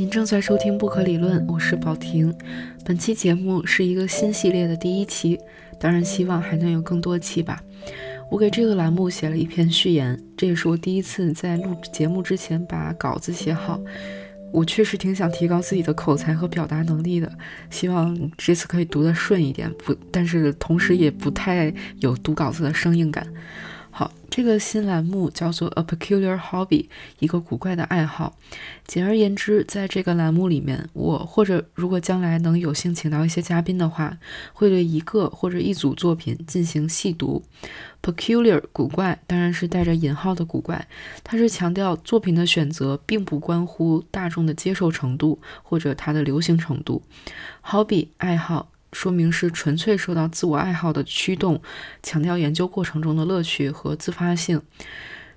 您正在收听《不可理论》，我是宝婷。本期节目是一个新系列的第一期，当然希望还能有更多期吧。我给这个栏目写了一篇序言，这也是我第一次在录节目之前把稿子写好。我确实挺想提高自己的口才和表达能力的，希望这次可以读得顺一点，不，但是同时也不太有读稿子的生硬感。好，这个新栏目叫做 A Peculiar Hobby，一个古怪的爱好。简而言之，在这个栏目里面，我或者如果将来能有幸请到一些嘉宾的话，会对一个或者一组作品进行细读。Peculiar 古怪，当然是带着引号的古怪，它是强调作品的选择并不关乎大众的接受程度或者它的流行程度。Hobby 爱好。说明是纯粹受到自我爱好的驱动，强调研究过程中的乐趣和自发性。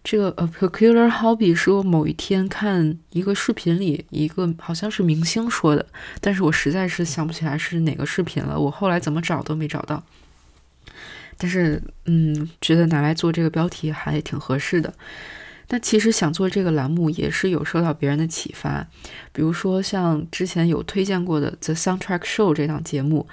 这个 a peculiar hobby 是我某一天看一个视频里一个好像是明星说的，但是我实在是想不起来是哪个视频了。我后来怎么找都没找到。但是，嗯，觉得拿来做这个标题还挺合适的。那其实想做这个栏目也是有受到别人的启发，比如说像之前有推荐过的《The Soundtrack Show》这档节目，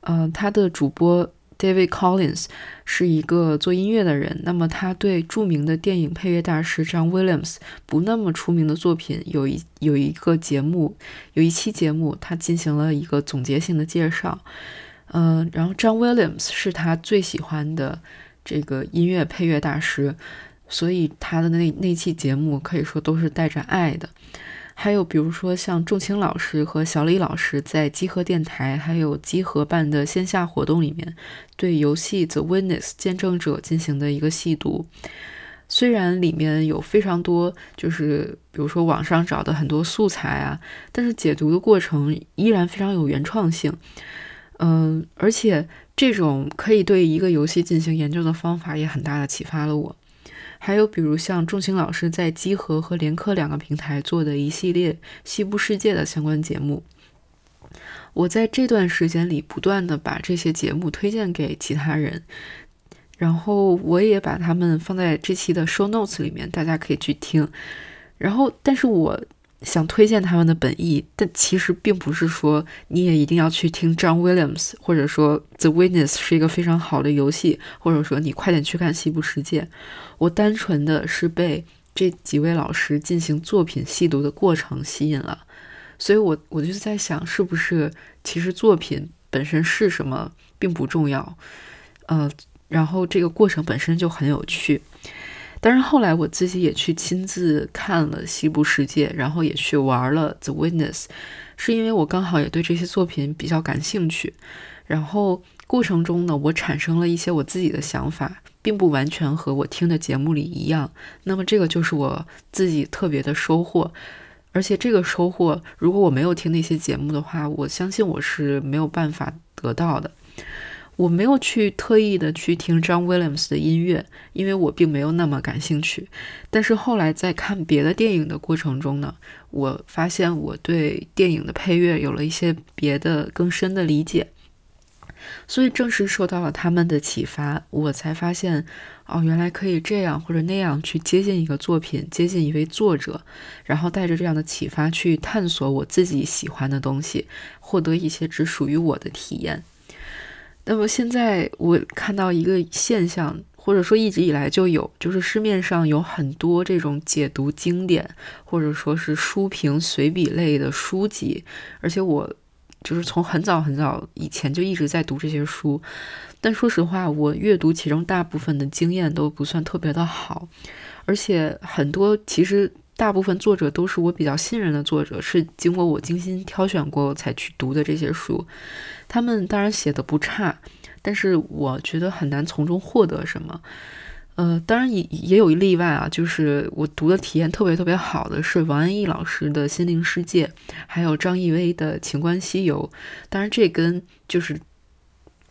呃，他的主播 David Collins 是一个做音乐的人，那么他对著名的电影配乐大师 John Williams 不那么出名的作品有一有一个节目，有一期节目他进行了一个总结性的介绍，嗯，然后 John Williams 是他最喜欢的这个音乐配乐大师。所以他的那那期节目可以说都是带着爱的，还有比如说像仲青老师和小李老师在集合电台还有集合办的线下活动里面，对游戏《The Witness》见证者进行的一个细读。虽然里面有非常多，就是比如说网上找的很多素材啊，但是解读的过程依然非常有原创性。嗯，而且这种可以对一个游戏进行研究的方法也很大的启发了我。还有比如像仲青老师在集合和联科两个平台做的一系列西部世界的相关节目，我在这段时间里不断的把这些节目推荐给其他人，然后我也把他们放在这期的 show notes 里面，大家可以去听。然后，但是我。想推荐他们的本意，但其实并不是说你也一定要去听 John Williams，或者说 The Witness 是一个非常好的游戏，或者说你快点去看《西部世界》。我单纯的是被这几位老师进行作品细读的过程吸引了，所以我我就在想，是不是其实作品本身是什么并不重要，呃，然后这个过程本身就很有趣。但是后来我自己也去亲自看了《西部世界》，然后也去玩了《The Witness》，是因为我刚好也对这些作品比较感兴趣。然后过程中呢，我产生了一些我自己的想法，并不完全和我听的节目里一样。那么这个就是我自己特别的收获。而且这个收获，如果我没有听那些节目的话，我相信我是没有办法得到的。我没有去特意的去听 John Williams 的音乐，因为我并没有那么感兴趣。但是后来在看别的电影的过程中呢，我发现我对电影的配乐有了一些别的更深的理解。所以正是受到了他们的启发，我才发现，哦，原来可以这样或者那样去接近一个作品，接近一位作者，然后带着这样的启发去探索我自己喜欢的东西，获得一些只属于我的体验。那么现在我看到一个现象，或者说一直以来就有，就是市面上有很多这种解读经典，或者说是书评随笔类的书籍，而且我就是从很早很早以前就一直在读这些书，但说实话，我阅读其中大部分的经验都不算特别的好，而且很多其实。大部分作者都是我比较信任的作者，是经过我精心挑选过才去读的这些书。他们当然写的不差，但是我觉得很难从中获得什么。呃，当然也也有一例外啊，就是我读的体验特别特别好的是王安忆老师的心灵世界，还有张艺威的情关西游。当然，这跟就是。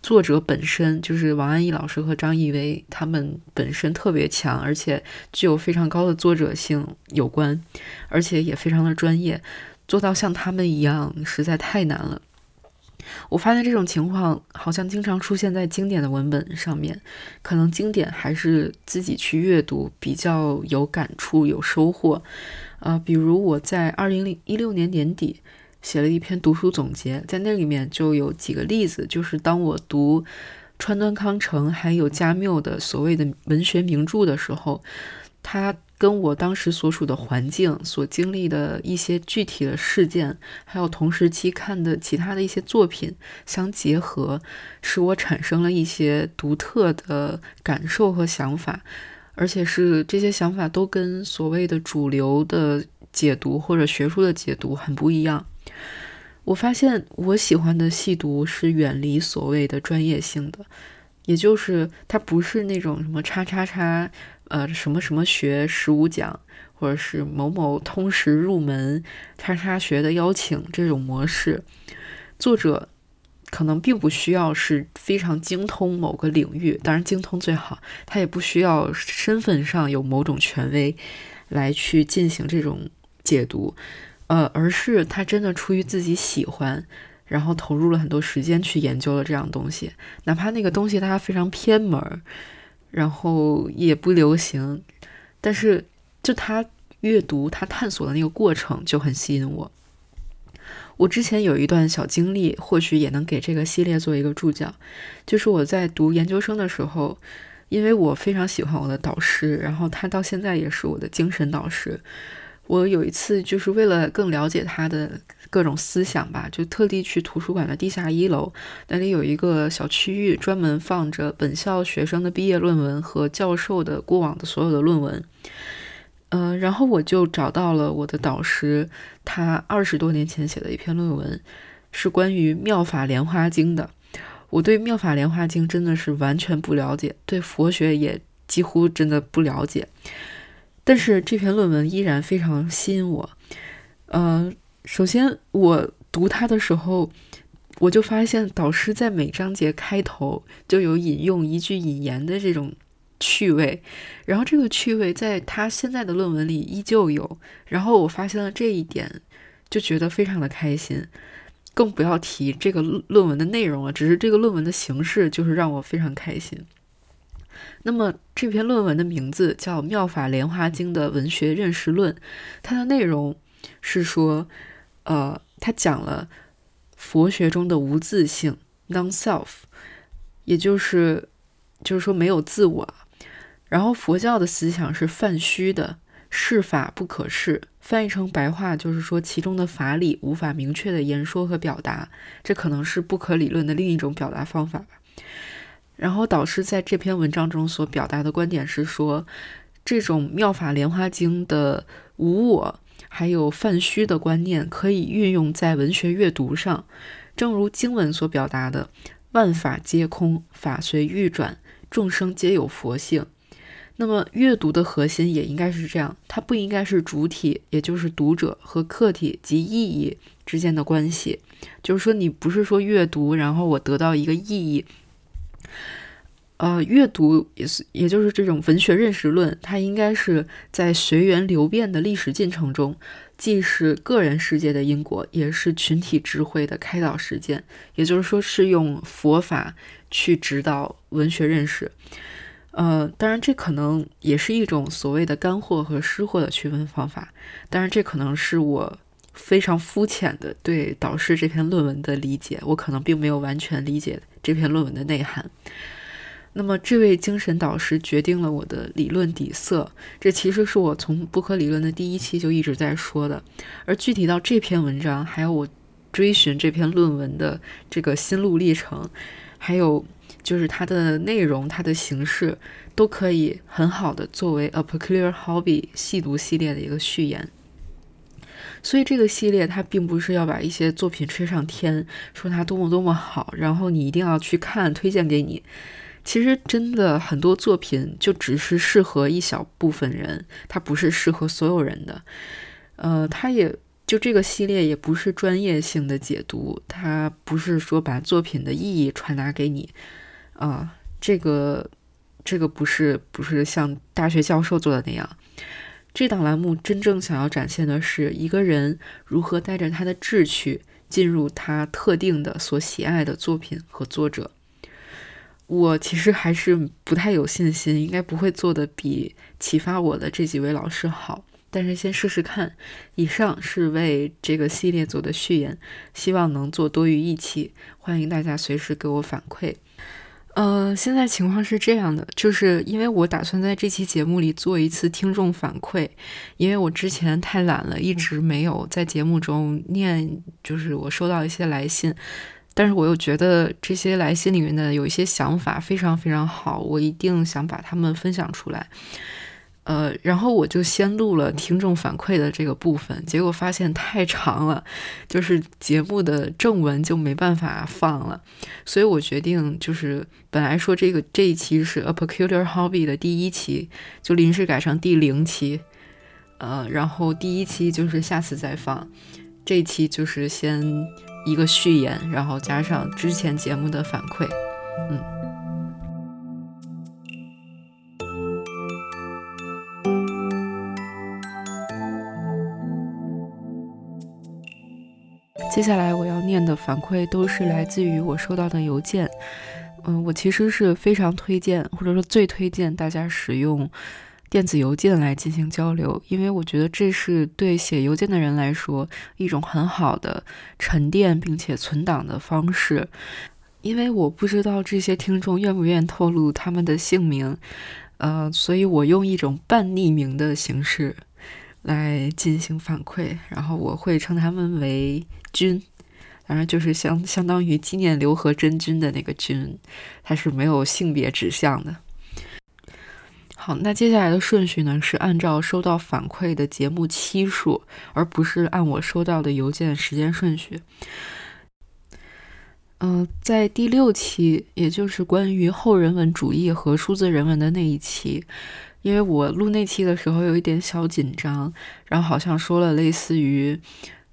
作者本身就是王安忆老师和张艺威，他们本身特别强，而且具有非常高的作者性有关，而且也非常的专业，做到像他们一样实在太难了。我发现这种情况好像经常出现在经典的文本上面，可能经典还是自己去阅读比较有感触、有收获。呃，比如我在二零一六年年底写了一篇读书总结，在那里面就有几个例子，就是当我读川端康成还有加缪的所谓的文学名著的时候，它。跟我当时所处的环境、所经历的一些具体的事件，还有同时期看的其他的一些作品相结合，使我产生了一些独特的感受和想法，而且是这些想法都跟所谓的主流的解读或者学术的解读很不一样。我发现我喜欢的细读是远离所谓的专业性的，也就是它不是那种什么叉叉叉。呃，什么什么学十五讲，或者是某某通识入门叉叉学的邀请这种模式，作者可能并不需要是非常精通某个领域，当然精通最好，他也不需要身份上有某种权威来去进行这种解读，呃，而是他真的出于自己喜欢，然后投入了很多时间去研究了这样东西，哪怕那个东西它非常偏门。然后也不流行，但是就他阅读、他探索的那个过程就很吸引我。我之前有一段小经历，或许也能给这个系列做一个注脚，就是我在读研究生的时候，因为我非常喜欢我的导师，然后他到现在也是我的精神导师。我有一次就是为了更了解他的。各种思想吧，就特地去图书馆的地下一楼，那里有一个小区域，专门放着本校学生的毕业论文和教授的过往的所有的论文。呃，然后我就找到了我的导师，他二十多年前写的一篇论文，是关于《妙法莲花经》的。我对《妙法莲花经》真的是完全不了解，对佛学也几乎真的不了解，但是这篇论文依然非常吸引我。呃。首先，我读它的时候，我就发现导师在每章节开头就有引用一句引言的这种趣味，然后这个趣味在他现在的论文里依旧有。然后我发现了这一点，就觉得非常的开心。更不要提这个论文的内容了，只是这个论文的形式就是让我非常开心。那么这篇论文的名字叫《妙法莲华经的文学认识论》，它的内容是说。呃，它讲了佛学中的无自性 （non-self），也就是就是说没有自我。然后佛教的思想是泛虚的，是法不可释。翻译成白话就是说，其中的法理无法明确的言说和表达，这可能是不可理论的另一种表达方法吧。然后导师在这篇文章中所表达的观点是说，这种妙法莲花经的无我。还有泛虚的观念可以运用在文学阅读上，正如经文所表达的“万法皆空，法随欲转，众生皆有佛性”。那么，阅读的核心也应该是这样，它不应该是主体，也就是读者和客体及意义之间的关系。就是说，你不是说阅读，然后我得到一个意义。呃，阅读也是，也就是这种文学认识论，它应该是在随缘流变的历史进程中，既是个人世界的因果，也是群体智慧的开导实践。也就是说，是用佛法去指导文学认识。呃，当然，这可能也是一种所谓的干货和湿货的区分方法。当然，这可能是我非常肤浅的对导师这篇论文的理解，我可能并没有完全理解这篇论文的内涵。那么，这位精神导师决定了我的理论底色。这其实是我从不可理论的第一期就一直在说的。而具体到这篇文章，还有我追寻这篇论文的这个心路历程，还有就是它的内容、它的形式，都可以很好的作为 A Peculiar Hobby 细读系列的一个序言。所以，这个系列它并不是要把一些作品吹上天，说它多么多么好，然后你一定要去看，推荐给你。其实，真的很多作品就只是适合一小部分人，它不是适合所有人的。呃，它也就这个系列也不是专业性的解读，它不是说把作品的意义传达给你啊，这个这个不是不是像大学教授做的那样。这档栏目真正想要展现的是一个人如何带着他的志趣进入他特定的所喜爱的作品和作者。我其实还是不太有信心，应该不会做的比启发我的这几位老师好。但是先试试看。以上是为这个系列做的序言，希望能做多于一期，欢迎大家随时给我反馈。呃，现在情况是这样的，就是因为我打算在这期节目里做一次听众反馈，因为我之前太懒了，一直没有在节目中念，就是我收到一些来信，但是我又觉得这些来信里面的有一些想法非常非常好，我一定想把它们分享出来。呃，然后我就先录了听众反馈的这个部分，结果发现太长了，就是节目的正文就没办法放了，所以我决定就是本来说这个这一期是 A Peculiar Hobby 的第一期，就临时改成第零期，呃，然后第一期就是下次再放，这一期就是先一个序言，然后加上之前节目的反馈，嗯。接下来我要念的反馈都是来自于我收到的邮件。嗯，我其实是非常推荐，或者说最推荐大家使用电子邮件来进行交流，因为我觉得这是对写邮件的人来说一种很好的沉淀并且存档的方式。因为我不知道这些听众愿不愿意透露他们的姓名，呃，所以我用一种半匿名的形式。来进行反馈，然后我会称他们为“君”，当然就是相相当于纪念刘和珍君的那个“君”，它是没有性别指向的。好，那接下来的顺序呢是按照收到反馈的节目期数，而不是按我收到的邮件时间顺序。嗯，在第六期，也就是关于后人文主义和数字人文的那一期。因为我录那期的时候有一点小紧张，然后好像说了类似于，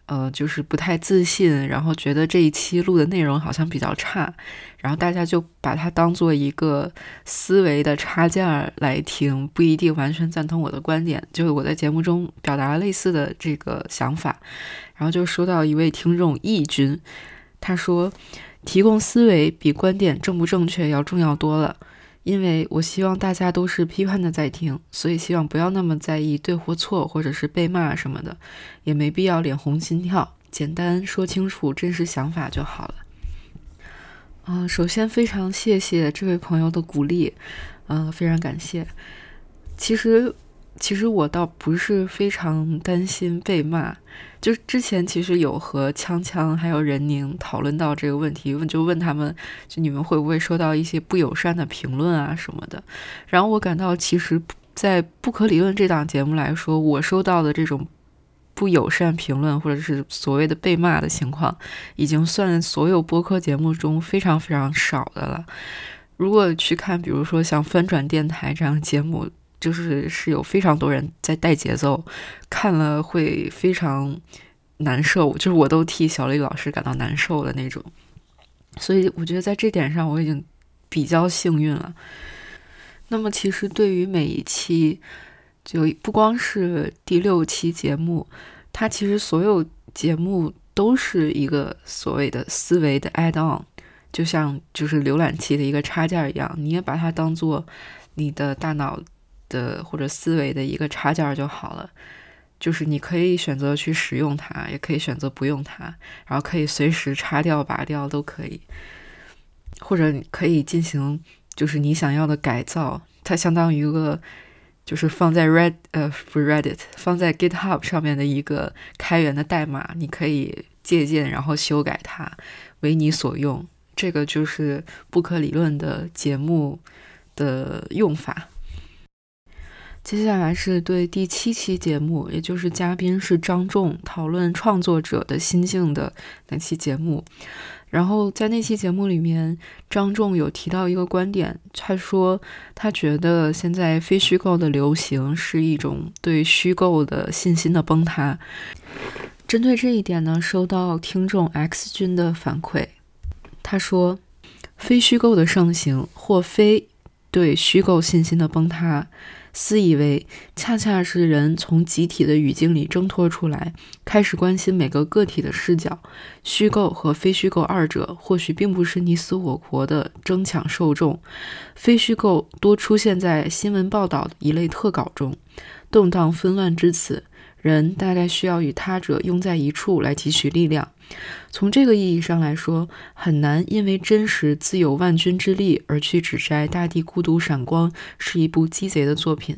呃，就是不太自信，然后觉得这一期录的内容好像比较差，然后大家就把它当做一个思维的插件来听，不一定完全赞同我的观点。就是我在节目中表达了类似的这个想法，然后就收到一位听众义军，他说，提供思维比观点正不正确要重要多了。因为我希望大家都是批判的在听，所以希望不要那么在意对或错，或者是被骂什么的，也没必要脸红心跳，简单说清楚真实想法就好了。啊，首先非常谢谢这位朋友的鼓励，嗯，非常感谢。其实。其实我倒不是非常担心被骂，就是之前其实有和锵锵还有任宁讨论到这个问题，问就问他们，就你们会不会收到一些不友善的评论啊什么的。然后我感到，其实，在不可理论这档节目来说，我收到的这种不友善评论或者是所谓的被骂的情况，已经算所有播客节目中非常非常少的了。如果去看，比如说像翻转电台这样节目。就是是有非常多人在带节奏，看了会非常难受，就是我都替小李老师感到难受的那种。所以我觉得在这点上我已经比较幸运了。那么其实对于每一期，就不光是第六期节目，它其实所有节目都是一个所谓的思维的 add on，就像就是浏览器的一个插件一样，你也把它当做你的大脑。的或者思维的一个插件就好了，就是你可以选择去使用它，也可以选择不用它，然后可以随时插掉、拔掉都可以，或者你可以进行就是你想要的改造。它相当于一个就是放在 Red 呃不 Reddit 放在 GitHub 上面的一个开源的代码，你可以借鉴然后修改它为你所用。这个就是不可理论的节目的用法。接下来是对第七期节目，也就是嘉宾是张仲讨论创作者的心境的那期节目。然后在那期节目里面，张仲有提到一个观点，他说他觉得现在非虚构的流行是一种对虚构的信心的崩塌。针对这一点呢，收到听众 X 君的反馈，他说非虚构的盛行或非对虚构信心的崩塌。私以为恰恰是人从集体的语境里挣脱出来，开始关心每个个体的视角。虚构和非虚构二者或许并不是你死我活的争抢受众。非虚构多出现在新闻报道一类特稿中。动荡纷乱之此，人大概需要与他者拥在一处来汲取力量。从这个意义上来说，很难因为真实自有万钧之力而去指摘《大地孤独闪光》是一部鸡贼的作品。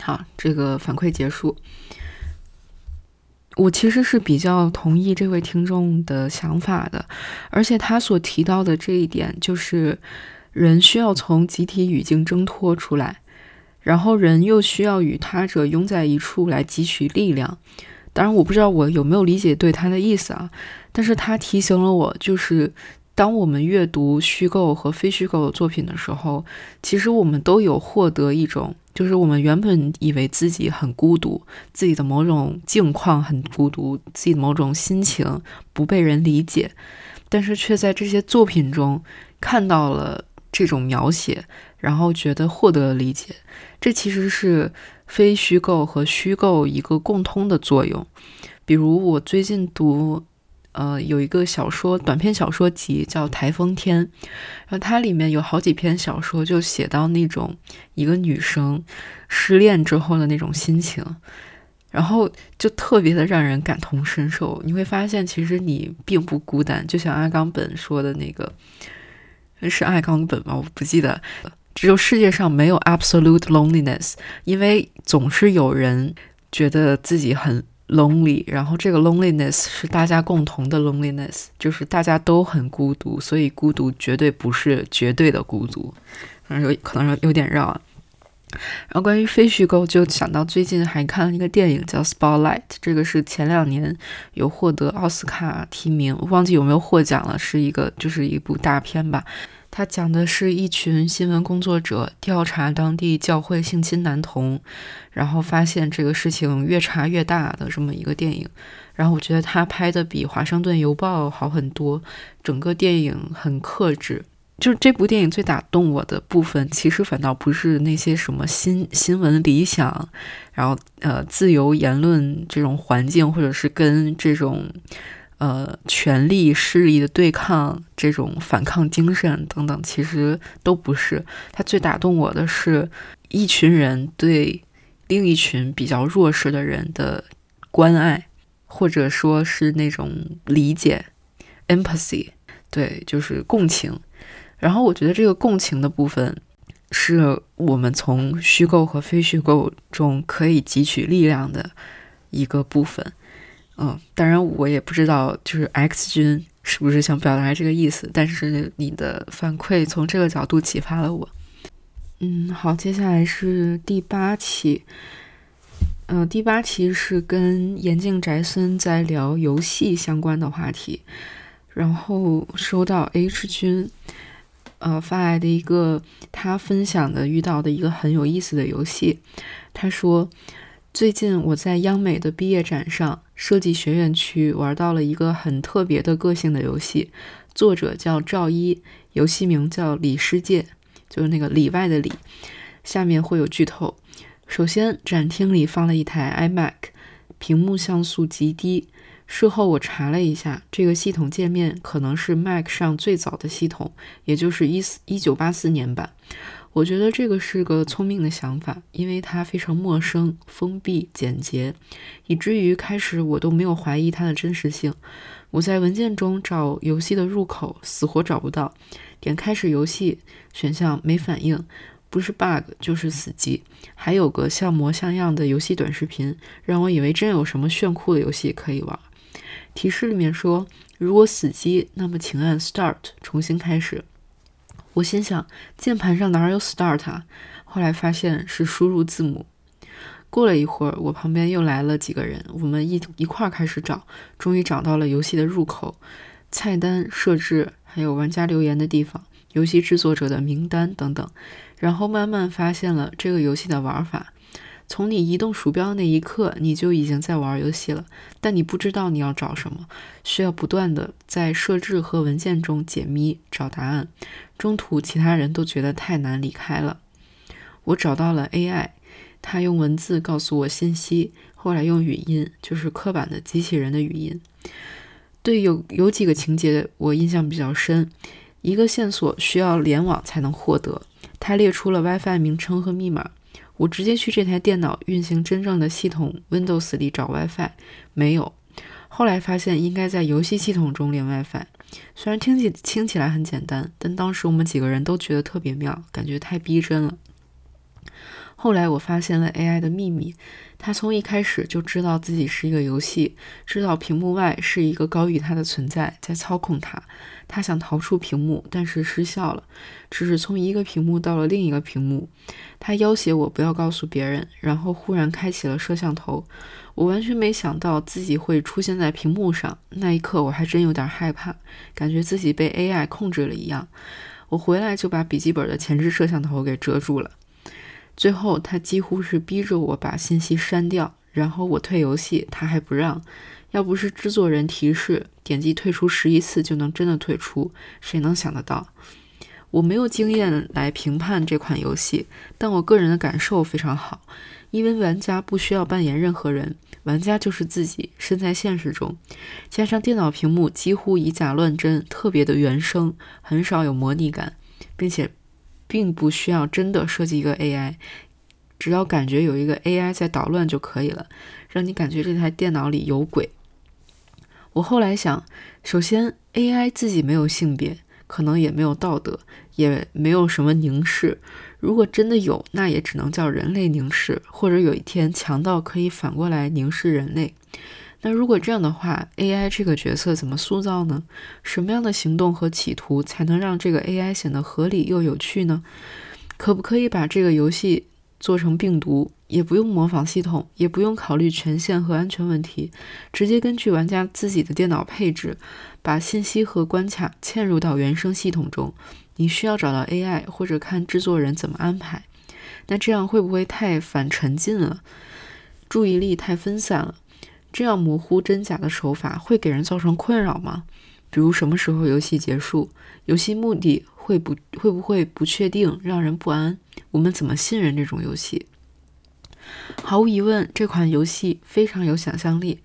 好，这个反馈结束。我其实是比较同意这位听众的想法的，而且他所提到的这一点，就是人需要从集体语境挣脱出来，然后人又需要与他者拥在一处来汲取力量。当然，我不知道我有没有理解对他的意思啊。但是他提醒了我，就是当我们阅读虚构和非虚构的作品的时候，其实我们都有获得一种，就是我们原本以为自己很孤独，自己的某种境况很孤独，自己的某种心情不被人理解，但是却在这些作品中看到了这种描写，然后觉得获得了理解。这其实是。非虚构和虚构一个共通的作用，比如我最近读，呃，有一个小说短篇小说集叫《台风天》，然后它里面有好几篇小说就写到那种一个女生失恋之后的那种心情，然后就特别的让人感同身受。你会发现，其实你并不孤单，就像阿冈本说的那个，是阿冈本吗？我不记得。只有世界上没有 absolute loneliness，因为总是有人觉得自己很 lonely，然后这个 loneliness 是大家共同的 loneliness，就是大家都很孤独，所以孤独绝对不是绝对的孤独，反正有可能有点绕啊。然后关于非虚构，就想到最近还看了一个电影叫《Spotlight》，这个是前两年有获得奥斯卡提名，忘记有没有获奖了，是一个就是一部大片吧。他讲的是一群新闻工作者调查当地教会性侵男童，然后发现这个事情越查越大的这么一个电影。然后我觉得他拍的比《华盛顿邮报》好很多，整个电影很克制。就是这部电影最打动我的部分，其实反倒不是那些什么新新闻理想，然后呃自由言论这种环境，或者是跟这种。呃，权力势力的对抗，这种反抗精神等等，其实都不是。他最打动我的是，一群人对另一群比较弱势的人的关爱，或者说是那种理解 （empathy），对，就是共情。然后我觉得这个共情的部分，是我们从虚构和非虚构中可以汲取力量的一个部分。嗯，当然我也不知道，就是 X 君是不是想表达这个意思，但是你的反馈从这个角度启发了我。嗯，好，接下来是第八期，嗯，第八期是跟岩镜宅孙在聊游戏相关的话题，然后收到 H 君呃发来的一个他分享的遇到的一个很有意思的游戏，他说。最近我在央美的毕业展上，设计学院区玩到了一个很特别的个性的游戏，作者叫赵一，游戏名叫“里世界”，就是那个里外的里。下面会有剧透。首先，展厅里放了一台 iMac，屏幕像素极低。事后我查了一下，这个系统界面可能是 Mac 上最早的系统，也就是一四一九八四年版。我觉得这个是个聪明的想法，因为它非常陌生、封闭、简洁，以至于开始我都没有怀疑它的真实性。我在文件中找游戏的入口，死活找不到。点开始游戏选项没反应，不是 bug 就是死机。还有个像模像样的游戏短视频，让我以为真有什么炫酷的游戏可以玩。提示里面说，如果死机，那么请按 Start 重新开始。我心想，键盘上哪有 Start 啊？后来发现是输入字母。过了一会儿，我旁边又来了几个人，我们一一块儿开始找，终于找到了游戏的入口、菜单设置，还有玩家留言的地方、游戏制作者的名单等等。然后慢慢发现了这个游戏的玩法。从你移动鼠标的那一刻，你就已经在玩游戏了，但你不知道你要找什么，需要不断的在设置和文件中解谜找答案。中途其他人都觉得太难离开了。我找到了 AI，它用文字告诉我信息，后来用语音，就是刻板的机器人的语音。对，有有几个情节我印象比较深，一个线索需要联网才能获得，它列出了 WiFi 名称和密码。我直接去这台电脑运行真正的系统 Windows 里找 WiFi，没有。后来发现应该在游戏系统中连 WiFi，虽然听起听起来很简单，但当时我们几个人都觉得特别妙，感觉太逼真了。后来我发现了 AI 的秘密，他从一开始就知道自己是一个游戏，知道屏幕外是一个高于他的存在在操控他。他想逃出屏幕，但是失效了，只是从一个屏幕到了另一个屏幕。他要挟我不要告诉别人，然后忽然开启了摄像头。我完全没想到自己会出现在屏幕上，那一刻我还真有点害怕，感觉自己被 AI 控制了一样。我回来就把笔记本的前置摄像头给遮住了。最后，他几乎是逼着我把信息删掉，然后我退游戏，他还不让。要不是制作人提示点击退出十一次就能真的退出，谁能想得到？我没有经验来评判这款游戏，但我个人的感受非常好，因为玩家不需要扮演任何人，玩家就是自己，身在现实中。加上电脑屏幕几乎以假乱真，特别的原生，很少有模拟感，并且。并不需要真的设计一个 AI，只要感觉有一个 AI 在捣乱就可以了，让你感觉这台电脑里有鬼。我后来想，首先 AI 自己没有性别，可能也没有道德，也没有什么凝视。如果真的有，那也只能叫人类凝视，或者有一天强到可以反过来凝视人类。那如果这样的话，AI 这个角色怎么塑造呢？什么样的行动和企图才能让这个 AI 显得合理又有趣呢？可不可以把这个游戏做成病毒，也不用模仿系统，也不用考虑权限和安全问题，直接根据玩家自己的电脑配置，把信息和关卡嵌入到原生系统中？你需要找到 AI，或者看制作人怎么安排。那这样会不会太反沉浸了？注意力太分散了？这样模糊真假的手法会给人造成困扰吗？比如什么时候游戏结束，游戏目的会不会不会不确定，让人不安？我们怎么信任这种游戏？毫无疑问，这款游戏非常有想象力，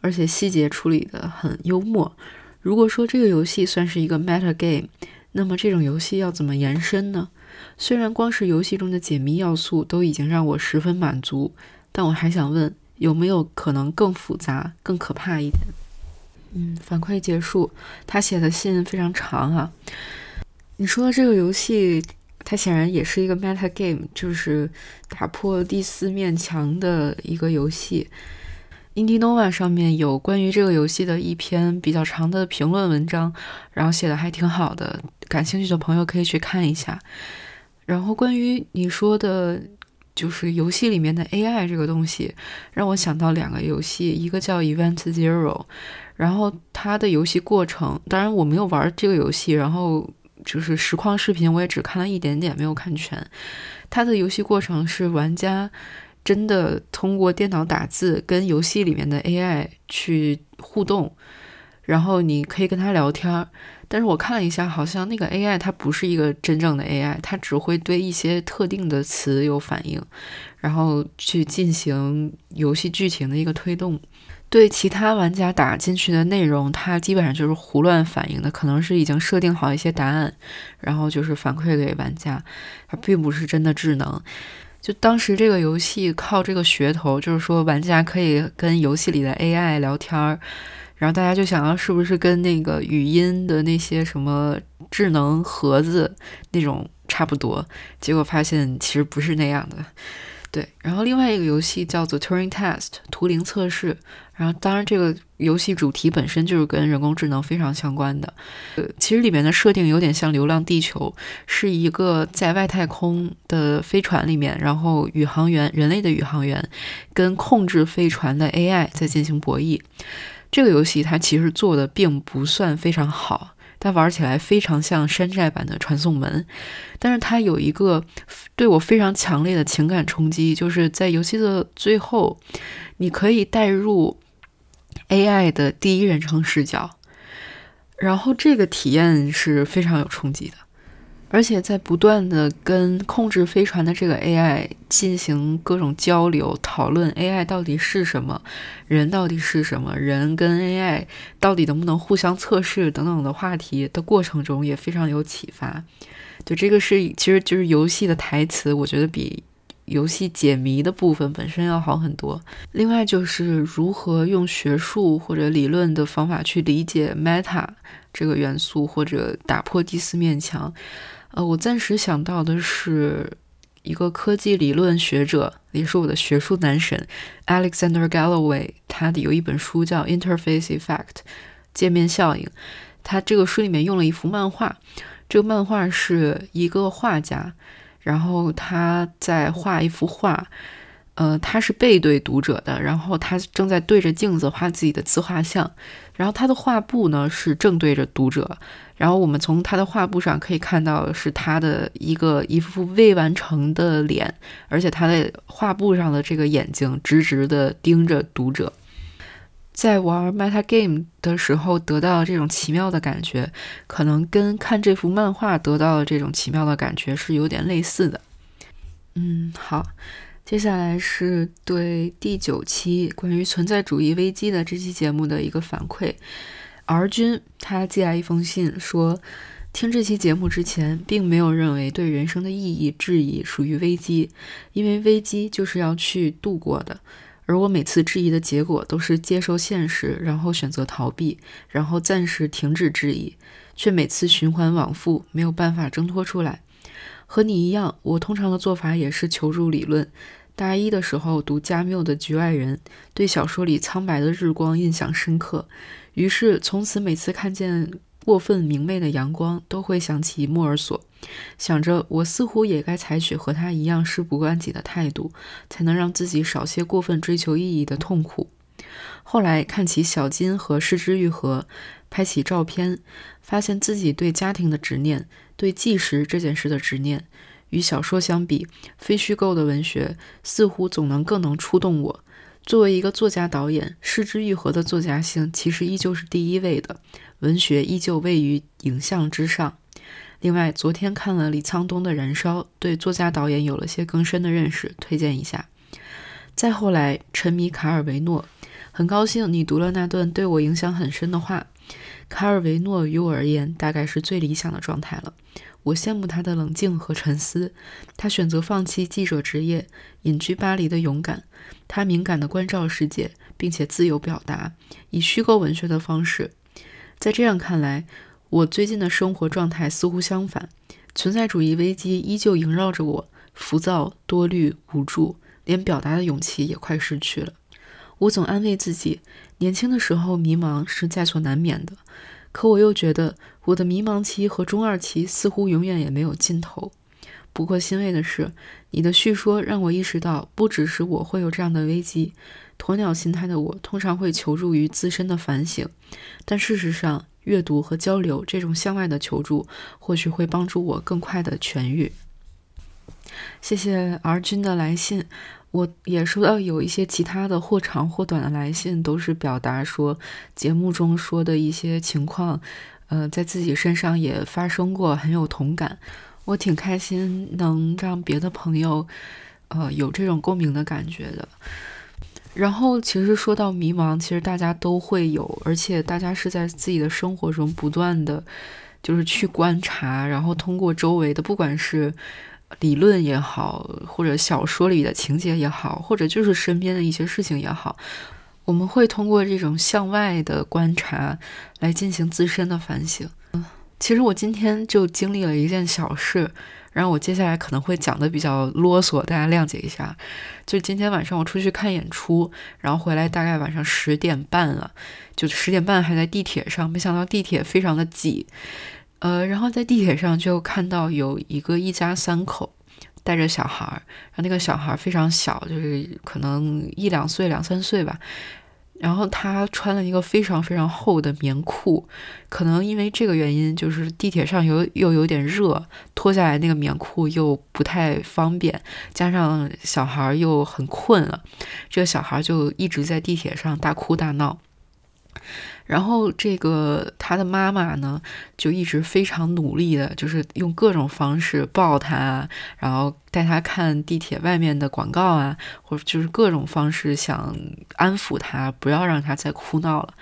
而且细节处理的很幽默。如果说这个游戏算是一个 meta game，那么这种游戏要怎么延伸呢？虽然光是游戏中的解谜要素都已经让我十分满足，但我还想问。有没有可能更复杂、更可怕一点？嗯，反馈结束。他写的信非常长啊。你说这个游戏，它显然也是一个 meta game，就是打破第四面墙的一个游戏。Indinova 上面有关于这个游戏的一篇比较长的评论文章，然后写的还挺好的，感兴趣的朋友可以去看一下。然后关于你说的。就是游戏里面的 AI 这个东西，让我想到两个游戏，一个叫 Event Zero，然后它的游戏过程，当然我没有玩这个游戏，然后就是实况视频我也只看了一点点，没有看全。它的游戏过程是玩家真的通过电脑打字跟游戏里面的 AI 去互动，然后你可以跟他聊天儿。但是我看了一下，好像那个 AI 它不是一个真正的 AI，它只会对一些特定的词有反应，然后去进行游戏剧情的一个推动。对其他玩家打进去的内容，它基本上就是胡乱反应的，可能是已经设定好一些答案，然后就是反馈给玩家，它并不是真的智能。就当时这个游戏靠这个噱头，就是说玩家可以跟游戏里的 AI 聊天儿。然后大家就想要是不是跟那个语音的那些什么智能盒子那种差不多？结果发现其实不是那样的。对，然后另外一个游戏叫做 Turing Test 图灵测试。然后当然这个游戏主题本身就是跟人工智能非常相关的。呃，其实里面的设定有点像《流浪地球》，是一个在外太空的飞船里面，然后宇航员人类的宇航员跟控制飞船的 AI 在进行博弈。这个游戏它其实做的并不算非常好，它玩起来非常像山寨版的传送门。但是它有一个对我非常强烈的情感冲击，就是在游戏的最后，你可以带入 AI 的第一人称视角，然后这个体验是非常有冲击的。而且在不断的跟控制飞船的这个 AI 进行各种交流讨论，AI 到底是什么，人到底是什么，人跟 AI 到底能不能互相测试等等的话题的过程中，也非常有启发。对，这个是其实就是游戏的台词，我觉得比游戏解谜的部分本身要好很多。另外就是如何用学术或者理论的方法去理解 meta 这个元素，或者打破第四面墙。呃，我暂时想到的是一个科技理论学者，也是我的学术男神 Alexander Galloway，他的有一本书叫《Interface Effect》界面效应。他这个书里面用了一幅漫画，这个漫画是一个画家，然后他在画一幅画。呃，他是背对读者的，然后他正在对着镜子画自己的自画像，然后他的画布呢是正对着读者，然后我们从他的画布上可以看到是他的一个一幅未完成的脸，而且他的画布上的这个眼睛直直的盯着读者，在玩 Meta Game 的时候得到这种奇妙的感觉，可能跟看这幅漫画得到的这种奇妙的感觉是有点类似的。嗯，好。接下来是对第九期关于存在主义危机的这期节目的一个反馈。R 君他寄来一封信说，听这期节目之前，并没有认为对人生的意义质疑属于危机，因为危机就是要去度过的。而我每次质疑的结果都是接受现实，然后选择逃避，然后暂时停止质疑，却每次循环往复，没有办法挣脱出来。和你一样，我通常的做法也是求助理论。大一的时候读加缪的《局外人》，对小说里苍白的日光印象深刻，于是从此每次看见过分明媚的阳光，都会想起莫尔索，想着我似乎也该采取和他一样事不关己的态度，才能让自己少些过分追求意义的痛苦。后来看起小金和失之愈合，拍起照片，发现自己对家庭的执念，对计时这件事的执念。与小说相比，非虚构的文学似乎总能更能触动我。作为一个作家导演，失之愈合的作家性其实依旧是第一位的，文学依旧位于影像之上。另外，昨天看了李沧东的《燃烧》，对作家导演有了些更深的认识，推荐一下。再后来，沉迷卡尔维诺，很高兴你读了那段对我影响很深的话。卡尔维诺于我而言，大概是最理想的状态了。我羡慕他的冷静和沉思，他选择放弃记者职业，隐居巴黎的勇敢，他敏感地关照世界，并且自由表达，以虚构文学的方式。在这样看来，我最近的生活状态似乎相反，存在主义危机依旧萦绕着我，浮躁、多虑、无助，连表达的勇气也快失去了。我总安慰自己，年轻的时候迷茫是在所难免的。可我又觉得，我的迷茫期和中二期似乎永远也没有尽头。不过欣慰的是，你的叙说让我意识到，不只是我会有这样的危机。鸵鸟心态的我通常会求助于自身的反省，但事实上，阅读和交流这种向外的求助，或许会帮助我更快的痊愈。谢谢 R 君的来信。我也收到有一些其他的或长或短的来信，都是表达说节目中说的一些情况，呃，在自己身上也发生过，很有同感。我挺开心能让别的朋友，呃，有这种共鸣的感觉的。然后，其实说到迷茫，其实大家都会有，而且大家是在自己的生活中不断的，就是去观察，然后通过周围的，不管是。理论也好，或者小说里的情节也好，或者就是身边的一些事情也好，我们会通过这种向外的观察来进行自身的反省。嗯其实我今天就经历了一件小事，然后我接下来可能会讲的比较啰嗦，大家谅解一下。就今天晚上我出去看演出，然后回来大概晚上十点半了，就十点半还在地铁上，没想到地铁非常的挤。呃，然后在地铁上就看到有一个一家三口带着小孩儿，然后那个小孩儿非常小，就是可能一两岁、两三岁吧。然后他穿了一个非常非常厚的棉裤，可能因为这个原因，就是地铁上有又有点热，脱下来那个棉裤又不太方便，加上小孩儿又很困了，这个小孩就一直在地铁上大哭大闹。然后这个他的妈妈呢，就一直非常努力的，就是用各种方式抱他，然后带他看地铁外面的广告啊，或者就是各种方式想安抚他，不要让他再哭闹了。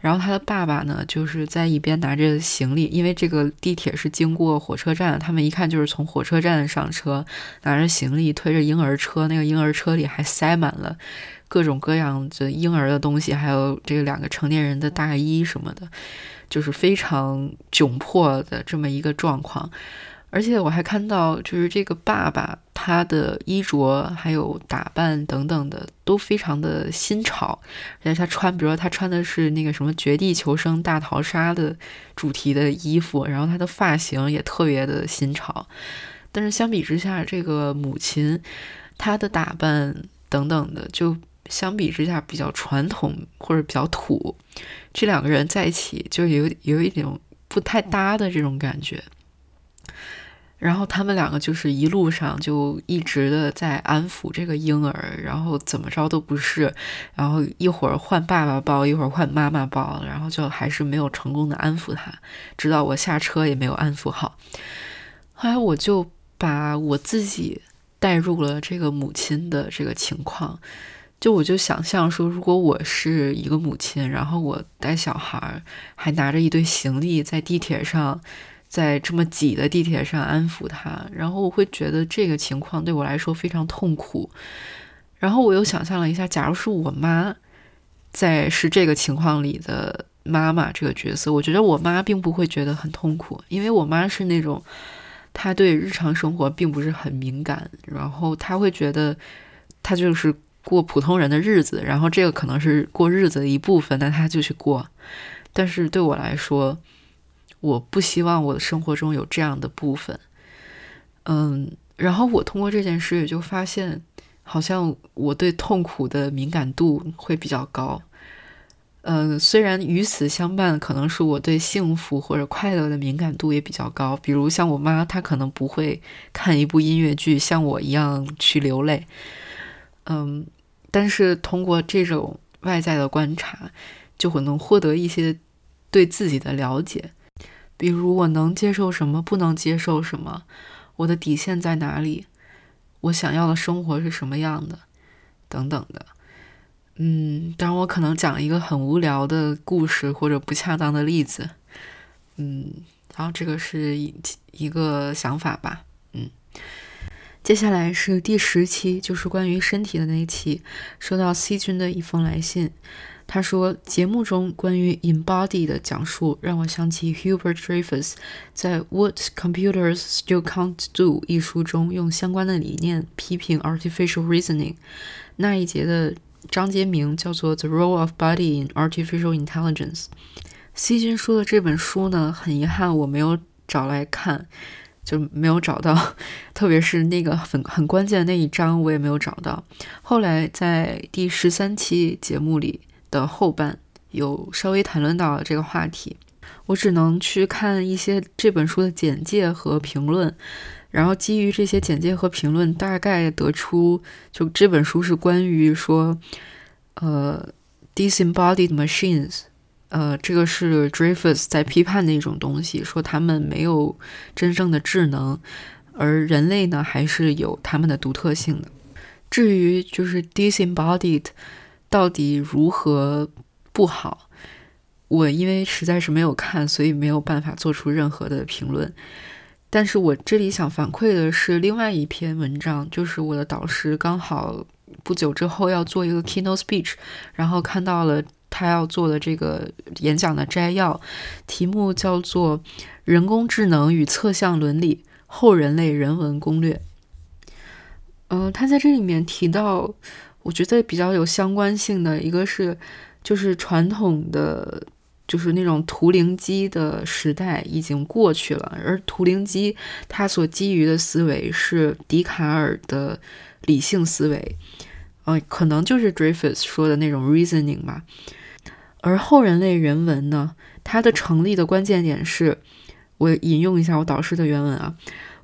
然后他的爸爸呢，就是在一边拿着行李，因为这个地铁是经过火车站，他们一看就是从火车站上车，拿着行李推着婴儿车，那个婴儿车里还塞满了各种各样的婴儿的东西，还有这两个成年人的大衣什么的，就是非常窘迫的这么一个状况。而且我还看到，就是这个爸爸他的衣着还有打扮等等的都非常的新潮，而且他穿，比如说他穿的是那个什么《绝地求生》大逃杀的主题的衣服，然后他的发型也特别的新潮。但是相比之下，这个母亲她的打扮等等的，就相比之下比较传统或者比较土。这两个人在一起就有有一种不太搭的这种感觉。然后他们两个就是一路上就一直的在安抚这个婴儿，然后怎么着都不是，然后一会儿换爸爸抱，一会儿换妈妈抱，然后就还是没有成功的安抚他，直到我下车也没有安抚好。后来我就把我自己带入了这个母亲的这个情况，就我就想象说，如果我是一个母亲，然后我带小孩儿，还拿着一堆行李在地铁上。在这么挤的地铁上安抚他，然后我会觉得这个情况对我来说非常痛苦。然后我又想象了一下，假如是我妈在是这个情况里的妈妈这个角色，我觉得我妈并不会觉得很痛苦，因为我妈是那种她对日常生活并不是很敏感，然后她会觉得她就是过普通人的日子，然后这个可能是过日子的一部分，那她就去过。但是对我来说，我不希望我的生活中有这样的部分，嗯，然后我通过这件事也就发现，好像我对痛苦的敏感度会比较高，嗯，虽然与此相伴，可能是我对幸福或者快乐的敏感度也比较高，比如像我妈，她可能不会看一部音乐剧像我一样去流泪，嗯，但是通过这种外在的观察，就会能获得一些对自己的了解。比如我能接受什么，不能接受什么，我的底线在哪里，我想要的生活是什么样的，等等的。嗯，当然我可能讲一个很无聊的故事或者不恰当的例子。嗯，然后这个是一一个想法吧。接下来是第十期，就是关于身体的那一期，收到 C 君的一封来信。他说，节目中关于 embody 的讲述让我想起 Hubert Dreyfus 在《What Computers Still Can't Do》一书中用相关的理念批评 artificial reasoning 那一节的章节名叫做 The Role of Body in Artificial Intelligence。C 君说的这本书呢，很遗憾我没有找来看，就没有找到，特别是那个很很关键的那一章，我也没有找到。后来在第十三期节目里。的后半有稍微谈论到这个话题，我只能去看一些这本书的简介和评论，然后基于这些简介和评论，大概得出就这本书是关于说，呃，disembodied machines，呃，这个是 Dreyfus 在批判的一种东西，说他们没有真正的智能，而人类呢还是有他们的独特性的。至于就是 disembodied。到底如何不好？我因为实在是没有看，所以没有办法做出任何的评论。但是我这里想反馈的是另外一篇文章，就是我的导师刚好不久之后要做一个 keynote speech，然后看到了他要做的这个演讲的摘要，题目叫做《人工智能与测向伦理：后人类人文攻略》。嗯，他在这里面提到。我觉得比较有相关性的一个是，就是传统的，就是那种图灵机的时代已经过去了，而图灵机它所基于的思维是笛卡尔的理性思维，嗯，可能就是 Dreyfus 说的那种 reasoning 嘛。而后人类人文呢，它的成立的关键点是，我引用一下我导师的原文啊。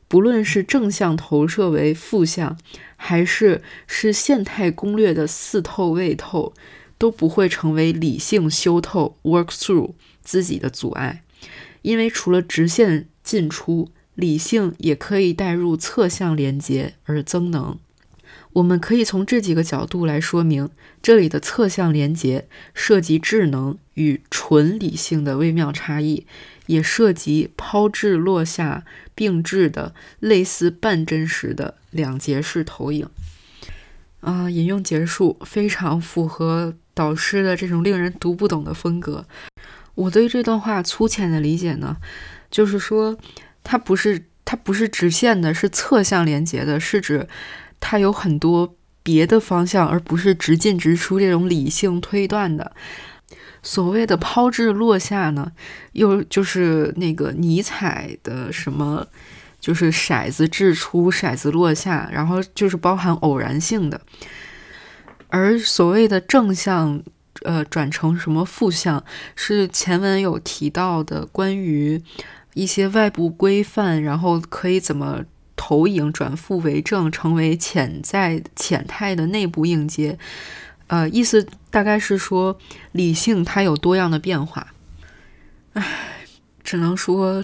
不论是正向投射为负向，还是是现态攻略的似透未透，都不会成为理性修透 work through 自己的阻碍，因为除了直线进出，理性也可以带入侧向连接而增能。我们可以从这几个角度来说明，这里的侧向连接涉及智能与纯理性的微妙差异，也涉及抛掷落下并置的类似半真实的两节式投影。啊，引用结束，非常符合导师的这种令人读不懂的风格。我对这段话粗浅的理解呢，就是说它不是它不是直线的，是侧向连接的，是指。它有很多别的方向，而不是直进直出这种理性推断的。所谓的抛掷落下呢，又就是那个尼采的什么，就是骰子掷出，骰子落下，然后就是包含偶然性的。而所谓的正向，呃，转成什么负向，是前文有提到的关于一些外部规范，然后可以怎么。投影转负为正，成为潜在潜态的内部应接。呃，意思大概是说，理性它有多样的变化。唉，只能说，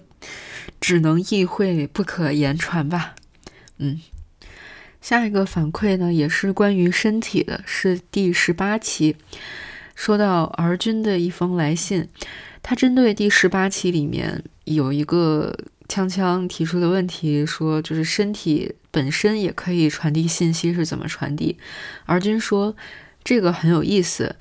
只能意会不可言传吧。嗯，下一个反馈呢，也是关于身体的，是第十八期，说到儿君的一封来信，他针对第十八期里面有一个。锵锵提出的问题说，就是身体本身也可以传递信息，是怎么传递？而君说这个很有意思，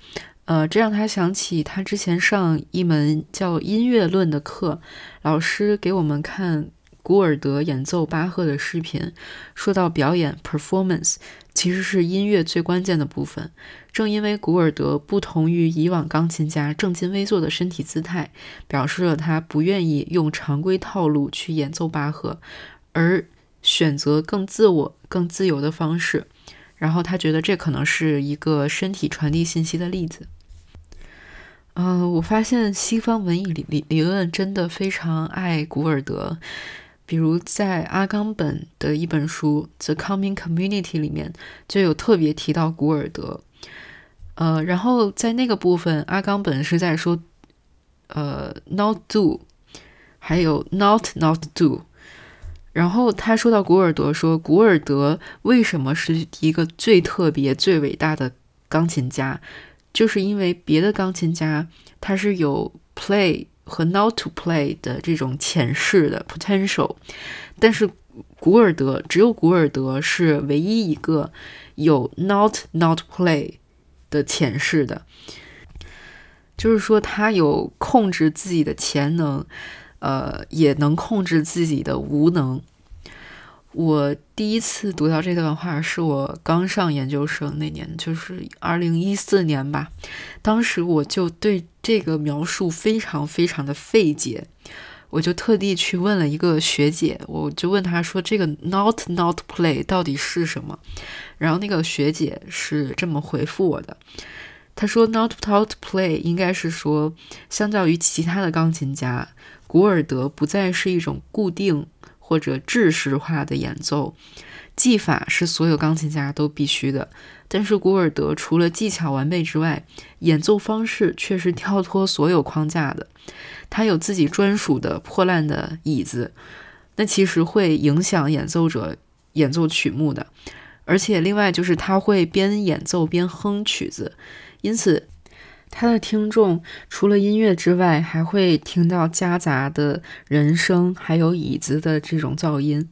呃，这让他想起他之前上一门叫音乐论的课，老师给我们看。古尔德演奏巴赫的视频，说到表演 （performance） 其实是音乐最关键的部分。正因为古尔德不同于以往钢琴家正襟危坐的身体姿态，表示了他不愿意用常规套路去演奏巴赫，而选择更自我、更自由的方式。然后他觉得这可能是一个身体传递信息的例子。嗯，我发现西方文艺理理理论真的非常爱古尔德。比如在阿冈本的一本书《The Coming Community》里面就有特别提到古尔德，呃，然后在那个部分，阿冈本是在说，呃，not do，还有 not not do，然后他说到古尔德，说古尔德为什么是一个最特别、最伟大的钢琴家，就是因为别的钢琴家他是有 play。和 not to play 的这种潜势的 potential，但是古尔德只有古尔德是唯一一个有 not not play 的潜势的，就是说他有控制自己的潜能，呃，也能控制自己的无能。我第一次读到这段话是我刚上研究生那年，就是二零一四年吧。当时我就对这个描述非常非常的费解，我就特地去问了一个学姐，我就问她说：“这个 not not play 到底是什么？”然后那个学姐是这么回复我的，她说：“not not play 应该是说，相较于其他的钢琴家，古尔德不再是一种固定。”或者制式化的演奏技法是所有钢琴家都必须的，但是古尔德除了技巧完备之外，演奏方式却是跳脱所有框架的。他有自己专属的破烂的椅子，那其实会影响演奏者演奏曲目的。而且另外就是他会边演奏边哼曲子，因此。他的听众除了音乐之外，还会听到夹杂的人声，还有椅子的这种噪音。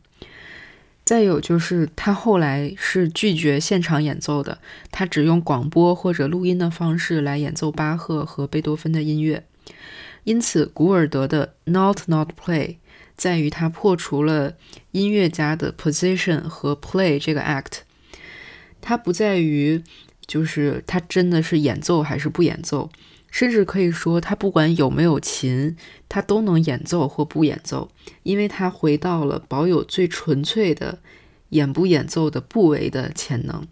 再有就是，他后来是拒绝现场演奏的，他只用广播或者录音的方式来演奏巴赫和贝多芬的音乐。因此，古尔德的 Not Not Play 在于他破除了音乐家的 Position 和 Play 这个 Act，它不在于。就是他真的是演奏还是不演奏，甚至可以说他不管有没有琴，他都能演奏或不演奏，因为他回到了保有最纯粹的演不演奏的部位的潜能，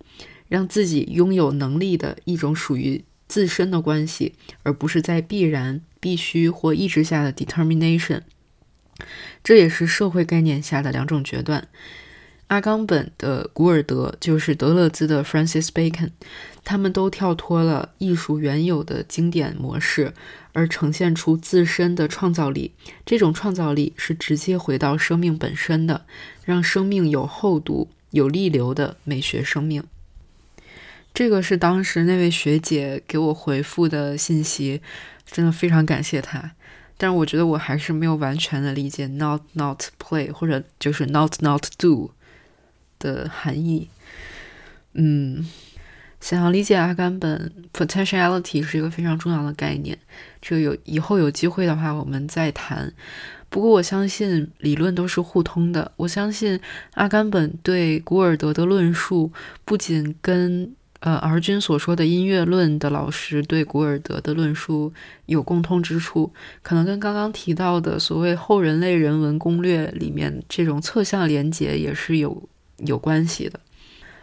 让自己拥有能力的一种属于自身的关系，而不是在必然、必须或意志下的 determination。这也是社会概念下的两种决断。阿冈本的古尔德，就是德勒兹的 Francis Bacon，他们都跳脱了艺术原有的经典模式，而呈现出自身的创造力。这种创造力是直接回到生命本身的，让生命有厚度、有力流的美学生命。这个是当时那位学姐给我回复的信息，真的非常感谢她。但是我觉得我还是没有完全的理解 “not not play” 或者就是 “not not do” 的含义。嗯，想要理解阿甘本 “potentiality” 是一个非常重要的概念。这个有以后有机会的话我们再谈。不过我相信理论都是互通的。我相信阿甘本对古尔德的论述不仅跟。呃，而君所说的音乐论的老师对古尔德的论述有共通之处，可能跟刚刚提到的所谓后人类人文攻略里面这种侧向连结也是有有关系的。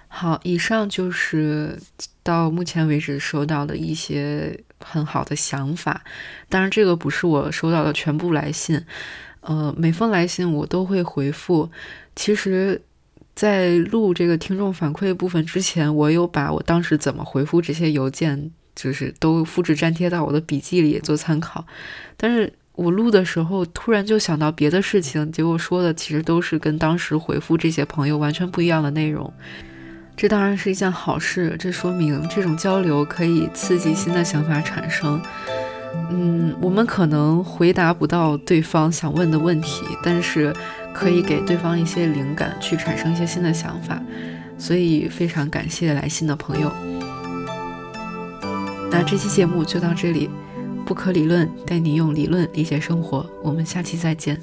好，以上就是到目前为止收到的一些很好的想法，当然这个不是我收到的全部来信，呃，每封来信我都会回复，其实。在录这个听众反馈部分之前，我有把我当时怎么回复这些邮件，就是都复制粘贴到我的笔记里做参考。但是我录的时候突然就想到别的事情，结果说的其实都是跟当时回复这些朋友完全不一样的内容。这当然是一件好事，这说明这种交流可以刺激新的想法产生。嗯，我们可能回答不到对方想问的问题，但是。可以给对方一些灵感，去产生一些新的想法，所以非常感谢来信的朋友。那这期节目就到这里，不可理论带你用理论理解生活，我们下期再见。